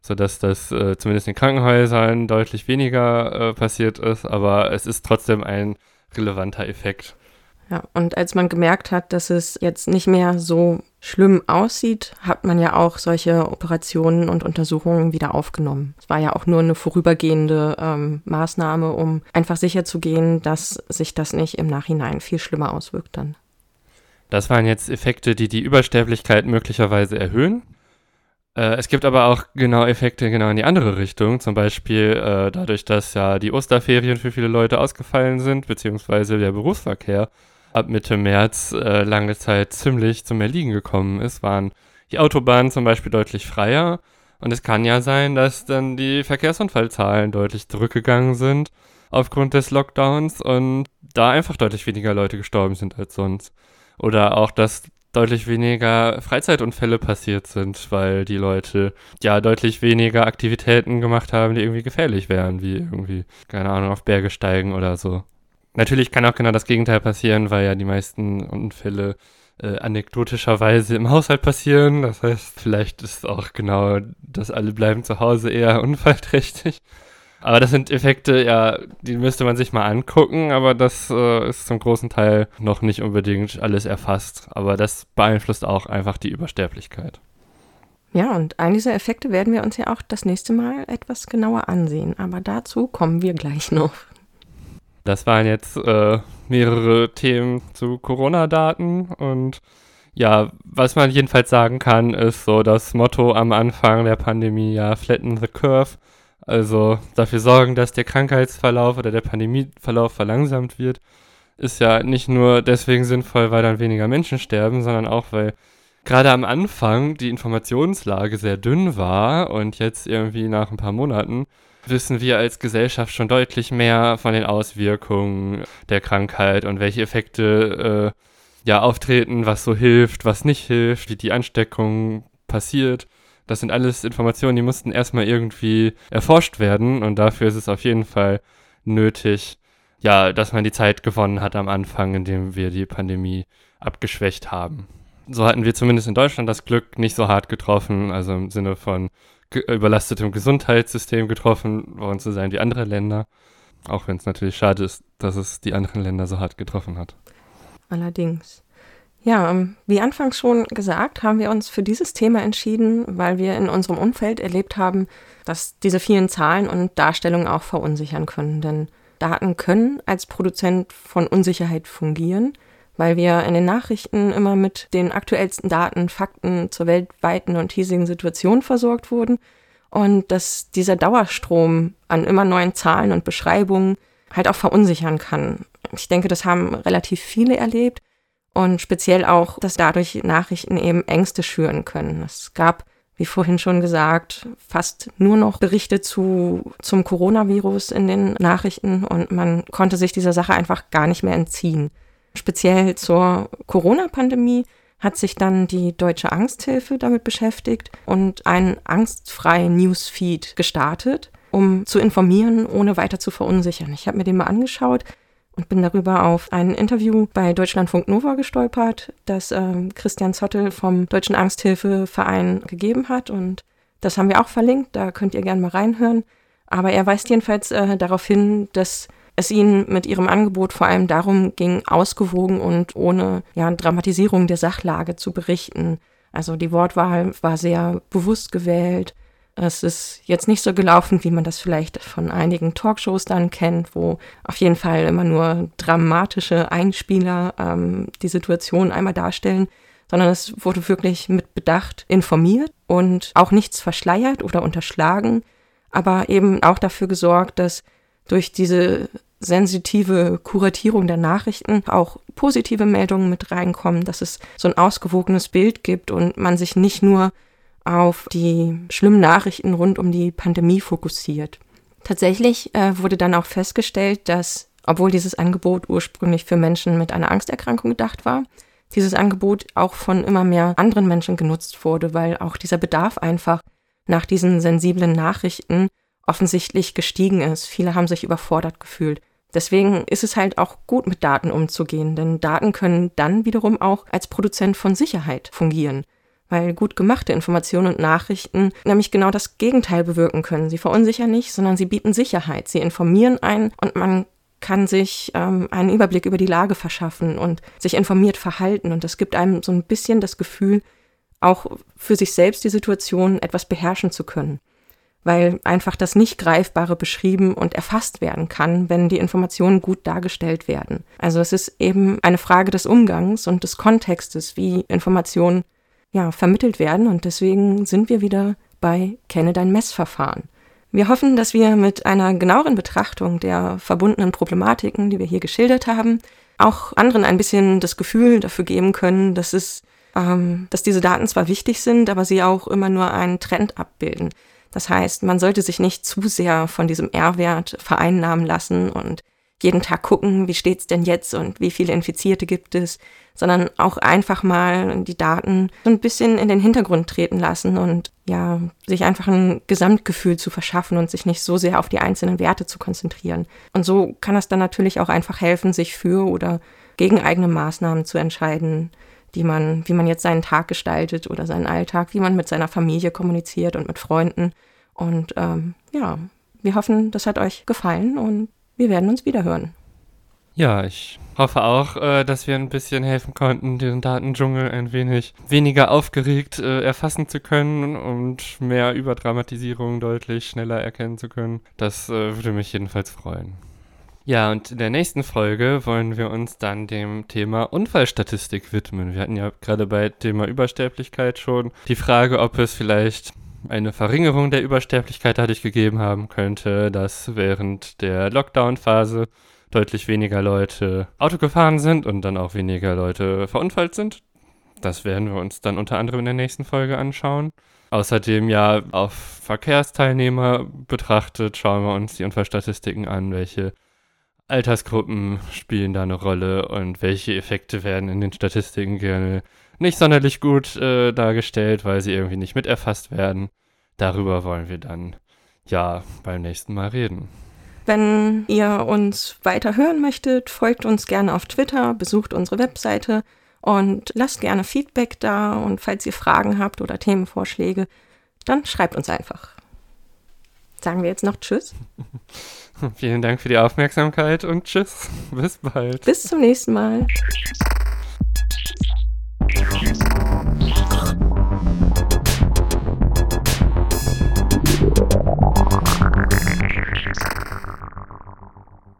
sodass das äh, zumindest in Krankenhäusern deutlich weniger äh, passiert ist, aber es ist trotzdem ein relevanter Effekt.
Ja, und als man gemerkt hat, dass es jetzt nicht mehr so schlimm aussieht, hat man ja auch solche Operationen und Untersuchungen wieder aufgenommen. Es war ja auch nur eine vorübergehende ähm, Maßnahme, um einfach sicherzugehen, dass sich das nicht im Nachhinein viel schlimmer auswirkt dann.
Das waren jetzt Effekte, die die Übersterblichkeit möglicherweise erhöhen. Äh, es gibt aber auch genau Effekte genau in die andere Richtung. Zum Beispiel äh, dadurch, dass ja die Osterferien für viele Leute ausgefallen sind, beziehungsweise der Berufsverkehr ab Mitte März äh, lange Zeit ziemlich zum Erliegen gekommen ist, waren die Autobahnen zum Beispiel deutlich freier. Und es kann ja sein, dass dann die Verkehrsunfallzahlen deutlich zurückgegangen sind aufgrund des Lockdowns und da einfach deutlich weniger Leute gestorben sind als sonst. Oder auch, dass deutlich weniger Freizeitunfälle passiert sind, weil die Leute ja deutlich weniger Aktivitäten gemacht haben, die irgendwie gefährlich wären, wie irgendwie, keine Ahnung, auf Berge steigen oder so. Natürlich kann auch genau das Gegenteil passieren, weil ja die meisten Unfälle äh, anekdotischerweise im Haushalt passieren. Das heißt, vielleicht ist auch genau das alle bleiben zu Hause eher unfallträchtig. Aber das sind Effekte, ja, die müsste man sich mal angucken, aber das äh, ist zum großen Teil noch nicht unbedingt alles erfasst. Aber das beeinflusst auch einfach die Übersterblichkeit.
Ja, und einen dieser Effekte werden wir uns ja auch das nächste Mal etwas genauer ansehen. Aber dazu kommen wir gleich noch.
Das waren jetzt äh, mehrere Themen zu Corona-Daten und ja, was man jedenfalls sagen kann, ist so das Motto am Anfang der Pandemie, ja, flatten the curve. Also dafür sorgen, dass der Krankheitsverlauf oder der Pandemieverlauf verlangsamt wird, ist ja nicht nur deswegen sinnvoll, weil dann weniger Menschen sterben, sondern auch, weil gerade am Anfang die Informationslage sehr dünn war und jetzt irgendwie nach ein paar Monaten wissen wir als Gesellschaft schon deutlich mehr von den Auswirkungen der Krankheit und welche Effekte äh, ja auftreten, was so hilft, was nicht hilft, wie die Ansteckung passiert. Das sind alles Informationen, die mussten erstmal irgendwie erforscht werden und dafür ist es auf jeden Fall nötig, ja, dass man die Zeit gewonnen hat am Anfang, indem wir die Pandemie abgeschwächt haben. So hatten wir zumindest in Deutschland das Glück nicht so hart getroffen, also im Sinne von überlastetem Gesundheitssystem getroffen worden zu sein wie andere Länder. Auch wenn es natürlich schade ist, dass es die anderen Länder so hart getroffen hat.
Allerdings. Ja, ähm, wie anfangs schon gesagt, haben wir uns für dieses Thema entschieden, weil wir in unserem Umfeld erlebt haben, dass diese vielen Zahlen und Darstellungen auch verunsichern können. Denn Daten können als Produzent von Unsicherheit fungieren, weil wir in den Nachrichten immer mit den aktuellsten Daten, Fakten zur weltweiten und hiesigen Situation versorgt wurden und dass dieser Dauerstrom an immer neuen Zahlen und Beschreibungen halt auch verunsichern kann. Ich denke, das haben relativ viele erlebt und speziell auch, dass dadurch Nachrichten eben Ängste schüren können. Es gab, wie vorhin schon gesagt, fast nur noch Berichte zu, zum Coronavirus in den Nachrichten und man konnte sich dieser Sache einfach gar nicht mehr entziehen. Speziell zur Corona-Pandemie hat sich dann die Deutsche Angsthilfe damit beschäftigt und einen angstfreien Newsfeed gestartet, um zu informieren, ohne weiter zu verunsichern. Ich habe mir den mal angeschaut und bin darüber auf ein Interview bei Deutschlandfunk Nova gestolpert, das äh, Christian Zottel vom Deutschen Angsthilfeverein gegeben hat. Und das haben wir auch verlinkt, da könnt ihr gerne mal reinhören. Aber er weist jedenfalls äh, darauf hin, dass es ihnen mit ihrem Angebot vor allem darum ging, ausgewogen und ohne ja, Dramatisierung der Sachlage zu berichten. Also die Wortwahl war sehr bewusst gewählt. Es ist jetzt nicht so gelaufen, wie man das vielleicht von einigen Talkshows dann kennt, wo auf jeden Fall immer nur dramatische Einspieler ähm, die Situation einmal darstellen, sondern es wurde wirklich mit Bedacht informiert und auch nichts verschleiert oder unterschlagen, aber eben auch dafür gesorgt, dass durch diese sensitive Kuratierung der Nachrichten auch positive Meldungen mit reinkommen, dass es so ein ausgewogenes Bild gibt und man sich nicht nur auf die schlimmen Nachrichten rund um die Pandemie fokussiert. Tatsächlich äh, wurde dann auch festgestellt, dass, obwohl dieses Angebot ursprünglich für Menschen mit einer Angsterkrankung gedacht war, dieses Angebot auch von immer mehr anderen Menschen genutzt wurde, weil auch dieser Bedarf einfach nach diesen sensiblen Nachrichten offensichtlich gestiegen ist. Viele haben sich überfordert gefühlt. Deswegen ist es halt auch gut, mit Daten umzugehen, denn Daten können dann wiederum auch als Produzent von Sicherheit fungieren weil gut gemachte Informationen und Nachrichten nämlich genau das Gegenteil bewirken können. Sie verunsichern nicht, sondern sie bieten Sicherheit. Sie informieren einen und man kann sich ähm, einen Überblick über die Lage verschaffen und sich informiert verhalten. Und das gibt einem so ein bisschen das Gefühl, auch für sich selbst die Situation etwas beherrschen zu können. Weil einfach das Nicht-Greifbare beschrieben und erfasst werden kann, wenn die Informationen gut dargestellt werden. Also es ist eben eine Frage des Umgangs und des Kontextes, wie Informationen ja, vermittelt werden. Und deswegen sind wir wieder bei Kenne dein Messverfahren. Wir hoffen, dass wir mit einer genaueren Betrachtung der verbundenen Problematiken, die wir hier geschildert haben, auch anderen ein bisschen das Gefühl dafür geben können, dass es, ähm, dass diese Daten zwar wichtig sind, aber sie auch immer nur einen Trend abbilden. Das heißt, man sollte sich nicht zu sehr von diesem R-Wert vereinnahmen lassen und jeden Tag gucken, wie steht's denn jetzt und wie viele Infizierte gibt es, sondern auch einfach mal die Daten so ein bisschen in den Hintergrund treten lassen und ja, sich einfach ein Gesamtgefühl zu verschaffen und sich nicht so sehr auf die einzelnen Werte zu konzentrieren. Und so kann es dann natürlich auch einfach helfen, sich für oder gegen eigene Maßnahmen zu entscheiden, die man, wie man jetzt seinen Tag gestaltet oder seinen Alltag, wie man mit seiner Familie kommuniziert und mit Freunden. Und ähm, ja, wir hoffen, das hat euch gefallen und wir werden uns wiederhören.
Ja, ich hoffe auch, äh, dass wir ein bisschen helfen konnten, den Datendschungel ein wenig weniger aufgeregt äh, erfassen zu können und mehr Überdramatisierung deutlich schneller erkennen zu können. Das äh, würde mich jedenfalls freuen. Ja, und in der nächsten Folge wollen wir uns dann dem Thema Unfallstatistik widmen. Wir hatten ja gerade bei Thema Übersterblichkeit schon die Frage, ob es vielleicht eine Verringerung der Übersterblichkeit dadurch gegeben haben könnte, dass während der Lockdown-Phase deutlich weniger Leute Auto gefahren sind und dann auch weniger Leute verunfallt sind. Das werden wir uns dann unter anderem in der nächsten Folge anschauen. Außerdem ja auf Verkehrsteilnehmer betrachtet, schauen wir uns die Unfallstatistiken an, welche Altersgruppen spielen da eine Rolle und welche Effekte werden in den Statistiken gerne nicht sonderlich gut äh, dargestellt, weil sie irgendwie nicht miterfasst werden. Darüber wollen wir dann ja beim nächsten Mal reden.
Wenn ihr uns weiter hören möchtet, folgt uns gerne auf Twitter, besucht unsere Webseite und lasst gerne Feedback da. Und falls ihr Fragen habt oder Themenvorschläge, dann schreibt uns einfach. Sagen wir jetzt noch Tschüss.
Vielen Dank für die Aufmerksamkeit und tschüss. Bis bald.
Bis zum nächsten Mal.